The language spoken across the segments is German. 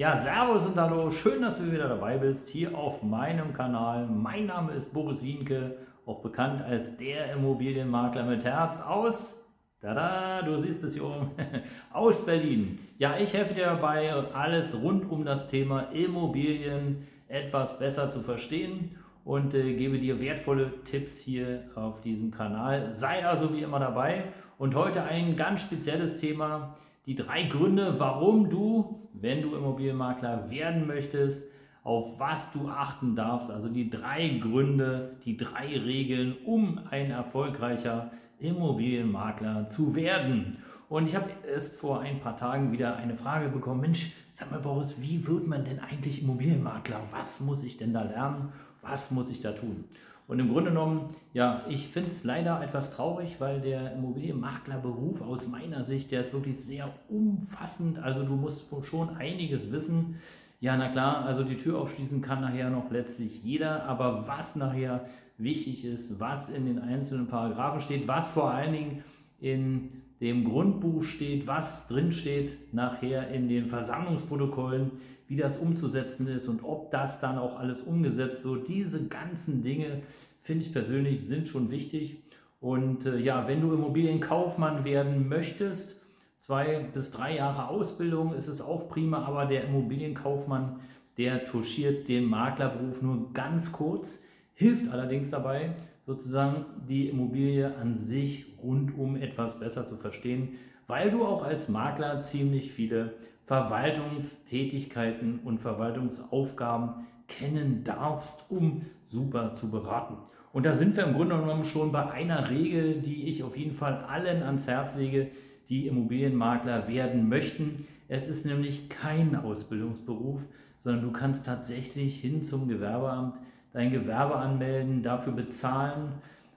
Ja, Servus und Hallo, schön, dass du wieder dabei bist hier auf meinem Kanal. Mein Name ist Boris Wienke, auch bekannt als der Immobilienmakler mit Herz aus, tada, du siehst es hier oben, aus Berlin. Ja, ich helfe dir dabei, alles rund um das Thema Immobilien etwas besser zu verstehen und äh, gebe dir wertvolle Tipps hier auf diesem Kanal. Sei also wie immer dabei und heute ein ganz spezielles Thema die drei Gründe, warum du, wenn du Immobilienmakler werden möchtest, auf was du achten darfst. Also die drei Gründe, die drei Regeln, um ein erfolgreicher Immobilienmakler zu werden. Und ich habe erst vor ein paar Tagen wieder eine Frage bekommen, Mensch, sag mal Boris, wie wird man denn eigentlich Immobilienmakler? Was muss ich denn da lernen? Was muss ich da tun? Und im Grunde genommen, ja, ich finde es leider etwas traurig, weil der Immobilienmaklerberuf aus meiner Sicht, der ist wirklich sehr umfassend. Also du musst schon einiges wissen. Ja, na klar, also die Tür aufschließen kann nachher noch letztlich jeder, aber was nachher wichtig ist, was in den einzelnen Paragraphen steht, was vor allen Dingen in dem Grundbuch steht, was drin steht nachher in den Versammlungsprotokollen, wie das umzusetzen ist und ob das dann auch alles umgesetzt wird. Diese ganzen Dinge, finde ich persönlich, sind schon wichtig. Und äh, ja, wenn du Immobilienkaufmann werden möchtest, zwei bis drei Jahre Ausbildung ist es auch prima, aber der Immobilienkaufmann, der touchiert den Maklerberuf nur ganz kurz, hilft allerdings dabei, sozusagen die Immobilie an sich rundum etwas besser zu verstehen, weil du auch als Makler ziemlich viele Verwaltungstätigkeiten und Verwaltungsaufgaben kennen darfst, um super zu beraten. Und da sind wir im Grunde genommen schon bei einer Regel, die ich auf jeden Fall allen ans Herz lege, die Immobilienmakler werden möchten. Es ist nämlich kein Ausbildungsberuf, sondern du kannst tatsächlich hin zum Gewerbeamt dein Gewerbe anmelden, dafür bezahlen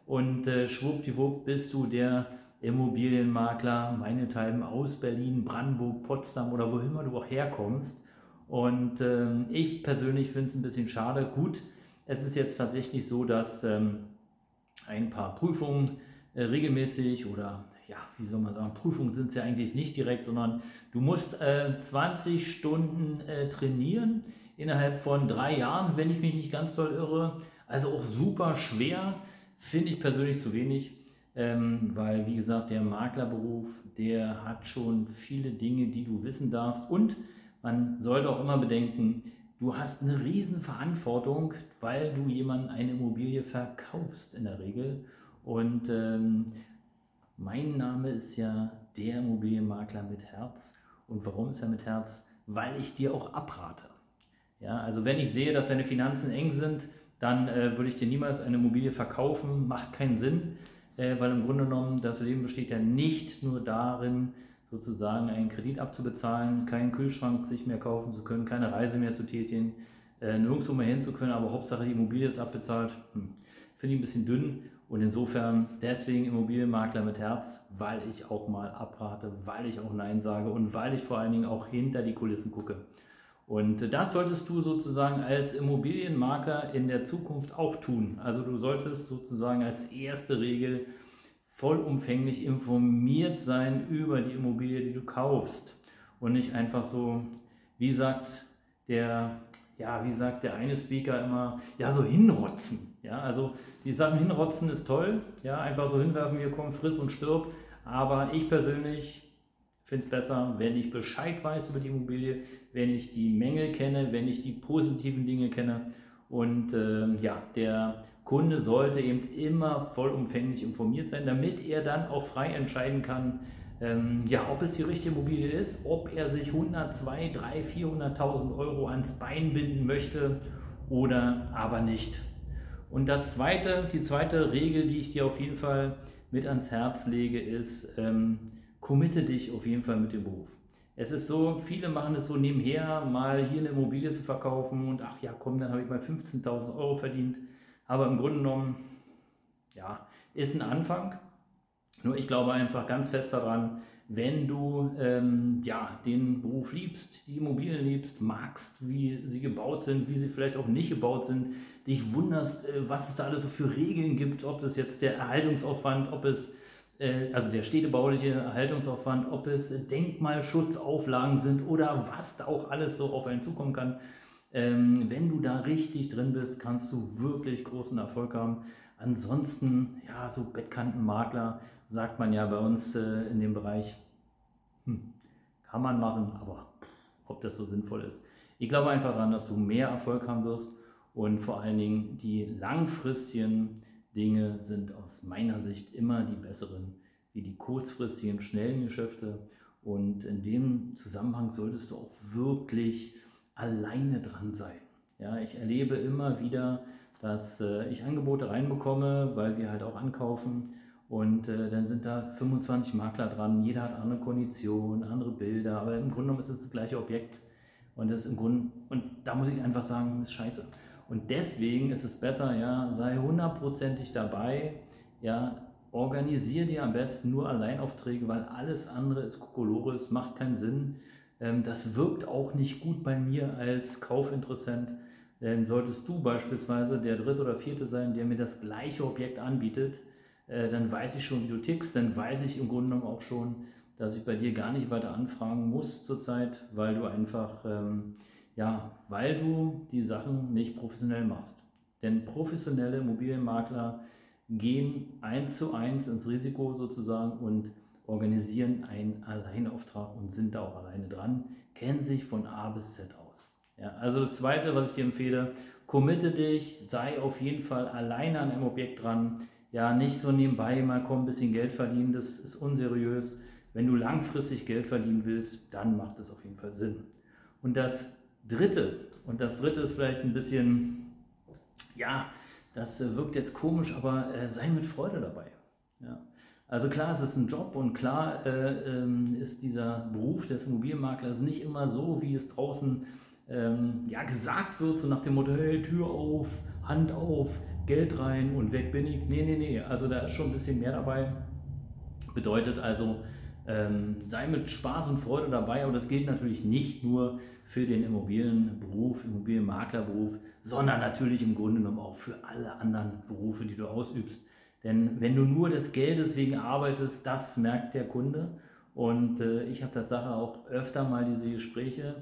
und äh, schwuppdiwupp bist du der Immobilienmakler, meinethalben aus Berlin, Brandenburg, Potsdam oder wo immer du auch herkommst. Und ähm, ich persönlich finde es ein bisschen schade. Gut, es ist jetzt tatsächlich so, dass ähm, ein paar Prüfungen äh, regelmäßig oder ja, wie soll man sagen, Prüfungen sind es ja eigentlich nicht direkt, sondern du musst äh, 20 Stunden äh, trainieren innerhalb von drei Jahren, wenn ich mich nicht ganz doll irre. Also auch super schwer, finde ich persönlich zu wenig. Ähm, weil, wie gesagt, der Maklerberuf, der hat schon viele Dinge, die du wissen darfst. Und man sollte auch immer bedenken, du hast eine riesen Verantwortung, weil du jemandem eine Immobilie verkaufst in der Regel. Und ähm, mein Name ist ja der Immobilienmakler mit Herz. Und warum ist er mit Herz? Weil ich dir auch abrate. Ja, also wenn ich sehe, dass deine Finanzen eng sind, dann äh, würde ich dir niemals eine Immobilie verkaufen. Macht keinen Sinn äh, weil im Grunde genommen das Leben besteht ja nicht nur darin, sozusagen einen Kredit abzubezahlen, keinen Kühlschrank sich mehr kaufen zu können, keine Reise mehr zu tätigen, äh, nirgendwo mehr hin zu können, aber Hauptsache die Immobilie ist abbezahlt. Hm. Finde ich ein bisschen dünn und insofern deswegen Immobilienmakler mit Herz, weil ich auch mal abrate, weil ich auch Nein sage und weil ich vor allen Dingen auch hinter die Kulissen gucke. Und das solltest du sozusagen als Immobilienmakler in der Zukunft auch tun. Also du solltest sozusagen als erste Regel vollumfänglich informiert sein über die Immobilie, die du kaufst. Und nicht einfach so, wie sagt der, ja, wie sagt der eine Speaker immer, ja, so hinrotzen. Ja, also die Sachen hinrotzen ist toll, ja, einfach so hinwerfen, hier komm, friss und stirb. Aber ich persönlich finde es besser, wenn ich Bescheid weiß über die Immobilie, wenn ich die Mängel kenne, wenn ich die positiven Dinge kenne. Und äh, ja, der Kunde sollte eben immer vollumfänglich informiert sein, damit er dann auch frei entscheiden kann, ähm, ja, ob es die richtige Immobilie ist, ob er sich 100, 2, 3, 400.000 Euro ans Bein binden möchte oder aber nicht. Und das zweite, die zweite Regel, die ich dir auf jeden Fall mit ans Herz lege, ist, ähm, committe dich auf jeden Fall mit dem Beruf. Es ist so, viele machen es so nebenher, mal hier eine Immobilie zu verkaufen und ach ja, komm, dann habe ich mal 15.000 Euro verdient. Aber im Grunde genommen, ja, ist ein Anfang. Nur ich glaube einfach ganz fest daran, wenn du ähm, ja, den Beruf liebst, die Immobilien liebst, magst, wie sie gebaut sind, wie sie vielleicht auch nicht gebaut sind, dich wunderst, äh, was es da alles so für Regeln gibt, ob es jetzt der Erhaltungsaufwand, ob es also der städtebauliche Erhaltungsaufwand, ob es Denkmalschutzauflagen sind oder was da auch alles so auf einen zukommen kann. Ähm, wenn du da richtig drin bist, kannst du wirklich großen Erfolg haben. Ansonsten, ja, so Bettkantenmakler, sagt man ja bei uns äh, in dem Bereich, hm, kann man machen, aber ob das so sinnvoll ist. Ich glaube einfach daran, dass du mehr Erfolg haben wirst und vor allen Dingen die langfristigen Dinge sind aus meiner Sicht immer die besseren wie die kurzfristigen, schnellen Geschäfte. Und in dem Zusammenhang solltest du auch wirklich alleine dran sein. Ja, ich erlebe immer wieder, dass äh, ich Angebote reinbekomme, weil wir halt auch ankaufen und äh, dann sind da 25 Makler dran, jeder hat andere Konditionen, andere Bilder, aber im Grunde genommen ist es das gleiche Objekt. Und das im Grunde, und da muss ich einfach sagen, ist scheiße. Und deswegen ist es besser, ja, sei hundertprozentig dabei, ja, organisiere dir am besten nur Alleinaufträge, weil alles andere ist Kokolores, macht keinen Sinn. Ähm, das wirkt auch nicht gut bei mir als Kaufinteressent. Denn solltest du beispielsweise der dritte oder vierte sein, der mir das gleiche Objekt anbietet, äh, dann weiß ich schon, wie du tickst, dann weiß ich im Grunde genommen auch schon, dass ich bei dir gar nicht weiter anfragen muss zurzeit, weil du einfach, ähm, ja, weil du die Sachen nicht professionell machst. Denn professionelle Immobilienmakler gehen eins zu eins ins Risiko sozusagen und organisieren einen Alleinauftrag und sind da auch alleine dran, kennen sich von A bis Z aus. Ja, also das Zweite, was ich dir empfehle, committe dich, sei auf jeden Fall alleine an einem Objekt dran, ja, nicht so nebenbei mal komm, ein bisschen Geld verdienen, das ist unseriös. Wenn du langfristig Geld verdienen willst, dann macht es auf jeden Fall Sinn. Und das Dritte, und das Dritte ist vielleicht ein bisschen, ja, das äh, wirkt jetzt komisch, aber äh, sei mit Freude dabei. Ja. Also klar, es ist ein Job und klar äh, ähm, ist dieser Beruf des Immobilienmaklers nicht immer so, wie es draußen ähm, ja, gesagt wird, so nach dem Motto, hey, Tür auf, Hand auf, Geld rein und weg bin ich. Nee, nee, nee. Also da ist schon ein bisschen mehr dabei. Bedeutet also, ähm, sei mit Spaß und Freude dabei, aber das gilt natürlich nicht nur für den Immobilienberuf, Immobilienmaklerberuf, sondern natürlich im Grunde genommen auch für alle anderen Berufe, die du ausübst. Denn wenn du nur des Geldes wegen arbeitest, das merkt der Kunde. Und äh, ich habe Tatsache auch öfter mal diese Gespräche,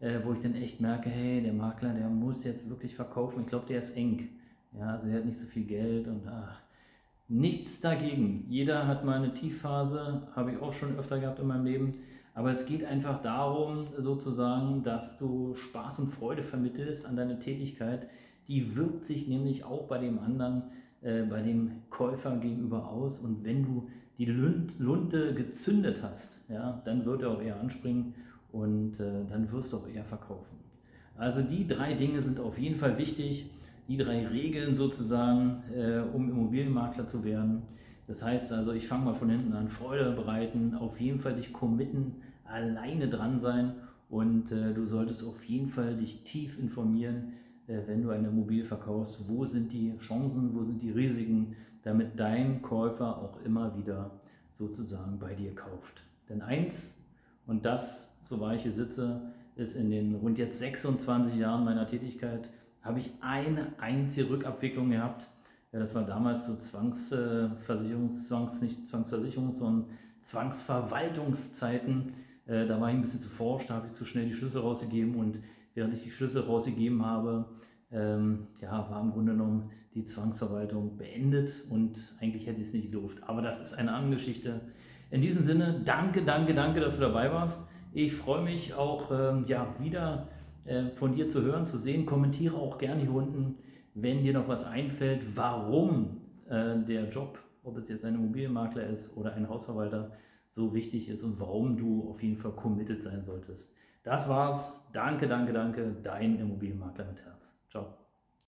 äh, wo ich dann echt merke, hey, der Makler, der muss jetzt wirklich verkaufen. Ich glaube, der ist eng. Ja, also er hat nicht so viel Geld und ach, nichts dagegen. Jeder hat mal eine Tiefphase, habe ich auch schon öfter gehabt in meinem Leben. Aber es geht einfach darum, sozusagen, dass du Spaß und Freude vermittelst an deine Tätigkeit. Die wirkt sich nämlich auch bei dem anderen, äh, bei dem Käufer gegenüber aus. Und wenn du die Lunte gezündet hast, ja, dann wird er auch eher anspringen und äh, dann wirst du auch eher verkaufen. Also die drei Dinge sind auf jeden Fall wichtig die drei Regeln sozusagen, äh, um Immobilienmakler zu werden. Das heißt also, ich fange mal von hinten an, Freude bereiten, auf jeden Fall dich committen, alleine dran sein und äh, du solltest auf jeden Fall dich tief informieren, äh, wenn du eine Immobilie verkaufst, wo sind die Chancen, wo sind die Risiken, damit dein Käufer auch immer wieder sozusagen bei dir kauft. Denn eins, und das, so war ich hier sitze, ist in den rund jetzt 26 Jahren meiner Tätigkeit habe ich eine einzige Rückabwicklung gehabt. Ja, das war damals so Zwangsversicherungs, Zwangs, nicht Zwangsversicherungs, sondern Zwangsverwaltungszeiten. Äh, da war ich ein bisschen zu forsch, da habe ich zu schnell die Schlüssel rausgegeben und während ich die Schlüssel rausgegeben habe, ähm, ja, war im Grunde genommen die Zwangsverwaltung beendet und eigentlich hätte ich es nicht gedurft. Aber das ist eine andere Geschichte. In diesem Sinne, danke, danke, danke, dass du dabei warst. Ich freue mich auch ähm, ja, wieder äh, von dir zu hören, zu sehen. Kommentiere auch gerne hier unten, wenn dir noch was einfällt, warum äh, der Job, ob es jetzt ein Immobilienmakler ist oder ein Hausverwalter, so wichtig ist und warum du auf jeden Fall committed sein solltest. Das war's. Danke, danke, danke. Dein Immobilienmakler mit Herz. Ciao.